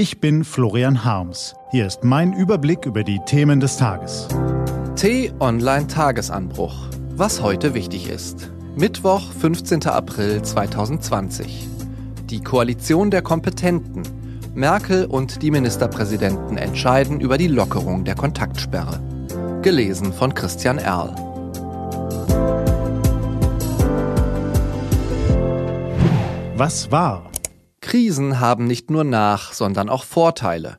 Ich bin Florian Harms. Hier ist mein Überblick über die Themen des Tages. T-Online Tagesanbruch. Was heute wichtig ist. Mittwoch, 15. April 2020. Die Koalition der Kompetenten. Merkel und die Ministerpräsidenten entscheiden über die Lockerung der Kontaktsperre. Gelesen von Christian Erl. Was war? Krisen haben nicht nur Nach-, sondern auch Vorteile.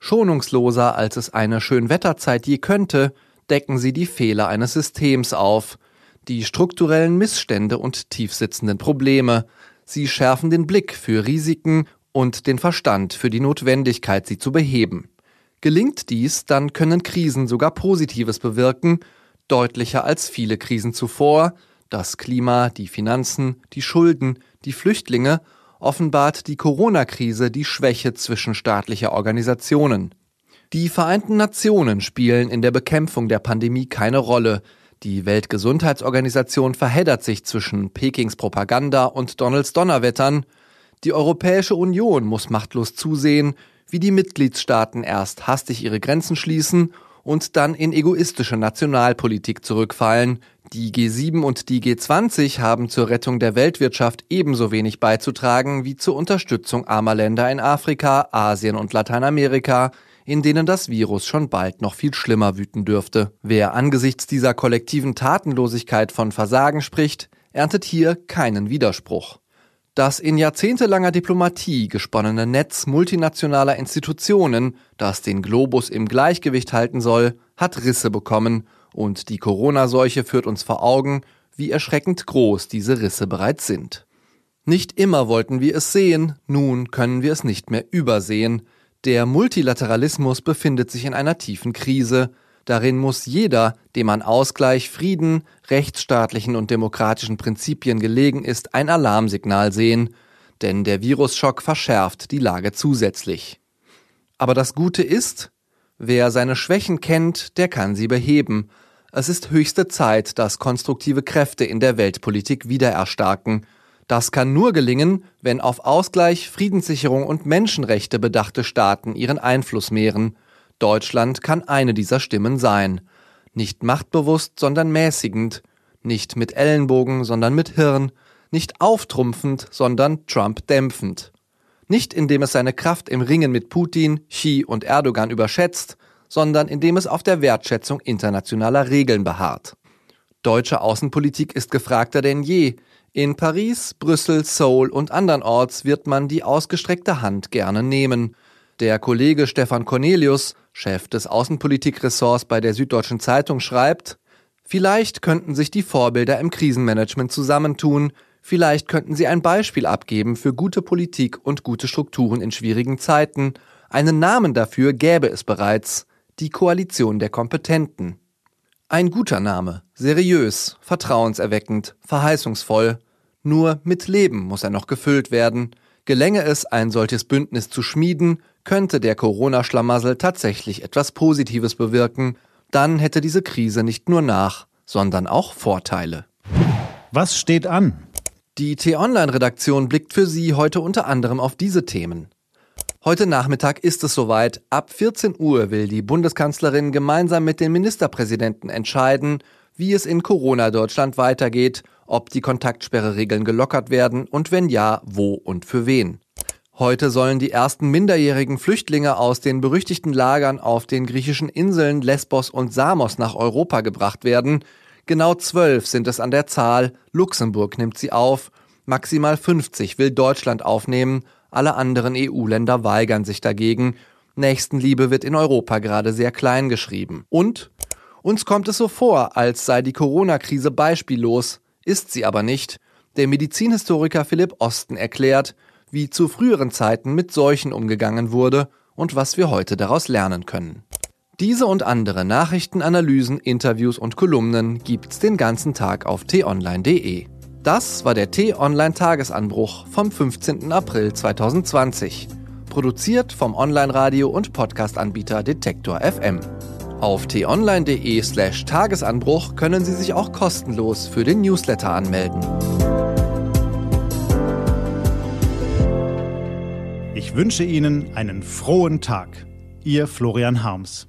Schonungsloser als es eine Schönwetterzeit je könnte, decken sie die Fehler eines Systems auf, die strukturellen Missstände und tiefsitzenden Probleme. Sie schärfen den Blick für Risiken und den Verstand für die Notwendigkeit, sie zu beheben. Gelingt dies, dann können Krisen sogar Positives bewirken, deutlicher als viele Krisen zuvor, das Klima, die Finanzen, die Schulden, die Flüchtlinge offenbart die Corona-Krise die Schwäche zwischenstaatlicher Organisationen. Die Vereinten Nationen spielen in der Bekämpfung der Pandemie keine Rolle. Die Weltgesundheitsorganisation verheddert sich zwischen Pekings Propaganda und Donalds Donnerwettern. Die Europäische Union muss machtlos zusehen, wie die Mitgliedstaaten erst hastig ihre Grenzen schließen und dann in egoistische Nationalpolitik zurückfallen, die G7 und die G20 haben zur Rettung der Weltwirtschaft ebenso wenig beizutragen wie zur Unterstützung armer Länder in Afrika, Asien und Lateinamerika, in denen das Virus schon bald noch viel schlimmer wüten dürfte. Wer angesichts dieser kollektiven Tatenlosigkeit von Versagen spricht, erntet hier keinen Widerspruch. Das in jahrzehntelanger Diplomatie gesponnene Netz multinationaler Institutionen, das den Globus im Gleichgewicht halten soll, hat Risse bekommen und die Corona-Seuche führt uns vor Augen, wie erschreckend groß diese Risse bereits sind. Nicht immer wollten wir es sehen, nun können wir es nicht mehr übersehen. Der Multilateralismus befindet sich in einer tiefen Krise. Darin muss jeder, dem an Ausgleich, Frieden, rechtsstaatlichen und demokratischen Prinzipien gelegen ist, ein Alarmsignal sehen, denn der Virusschock verschärft die Lage zusätzlich. Aber das Gute ist, wer seine Schwächen kennt, der kann sie beheben, es ist höchste Zeit, dass konstruktive Kräfte in der Weltpolitik wieder erstarken. Das kann nur gelingen, wenn auf Ausgleich, Friedenssicherung und Menschenrechte bedachte Staaten ihren Einfluss mehren. Deutschland kann eine dieser Stimmen sein. Nicht machtbewusst, sondern mäßigend. Nicht mit Ellenbogen, sondern mit Hirn. Nicht auftrumpfend, sondern Trump dämpfend. Nicht indem es seine Kraft im Ringen mit Putin, Xi und Erdogan überschätzt, sondern indem es auf der Wertschätzung internationaler Regeln beharrt. Deutsche Außenpolitik ist gefragter denn je. In Paris, Brüssel, Seoul und andernorts wird man die ausgestreckte Hand gerne nehmen. Der Kollege Stefan Cornelius, Chef des Außenpolitikressorts bei der Süddeutschen Zeitung, schreibt, Vielleicht könnten sich die Vorbilder im Krisenmanagement zusammentun, vielleicht könnten sie ein Beispiel abgeben für gute Politik und gute Strukturen in schwierigen Zeiten. Einen Namen dafür gäbe es bereits die Koalition der Kompetenten. Ein guter Name, seriös, vertrauenserweckend, verheißungsvoll. Nur mit Leben muss er noch gefüllt werden. Gelänge es, ein solches Bündnis zu schmieden, könnte der Corona-Schlamassel tatsächlich etwas Positives bewirken. Dann hätte diese Krise nicht nur Nach, sondern auch Vorteile. Was steht an? Die T-Online-Redaktion blickt für Sie heute unter anderem auf diese Themen. Heute Nachmittag ist es soweit. Ab 14 Uhr will die Bundeskanzlerin gemeinsam mit den Ministerpräsidenten entscheiden, wie es in Corona-Deutschland weitergeht, ob die Kontaktsperreregeln gelockert werden und wenn ja, wo und für wen. Heute sollen die ersten minderjährigen Flüchtlinge aus den berüchtigten Lagern auf den griechischen Inseln Lesbos und Samos nach Europa gebracht werden. Genau zwölf sind es an der Zahl. Luxemburg nimmt sie auf. Maximal 50 will Deutschland aufnehmen alle anderen EU-Länder weigern sich dagegen. Nächstenliebe wird in Europa gerade sehr klein geschrieben. Und uns kommt es so vor, als sei die Corona-Krise beispiellos, ist sie aber nicht. Der Medizinhistoriker Philipp Osten erklärt, wie zu früheren Zeiten mit Seuchen umgegangen wurde und was wir heute daraus lernen können. Diese und andere Nachrichtenanalysen, Interviews und Kolumnen gibt's den ganzen Tag auf t-online.de. Das war der T-Online-Tagesanbruch vom 15. April 2020. Produziert vom Online-Radio- und Podcast-Anbieter Detektor FM. Auf t-online.de slash Tagesanbruch können Sie sich auch kostenlos für den Newsletter anmelden. Ich wünsche Ihnen einen frohen Tag. Ihr Florian Harms.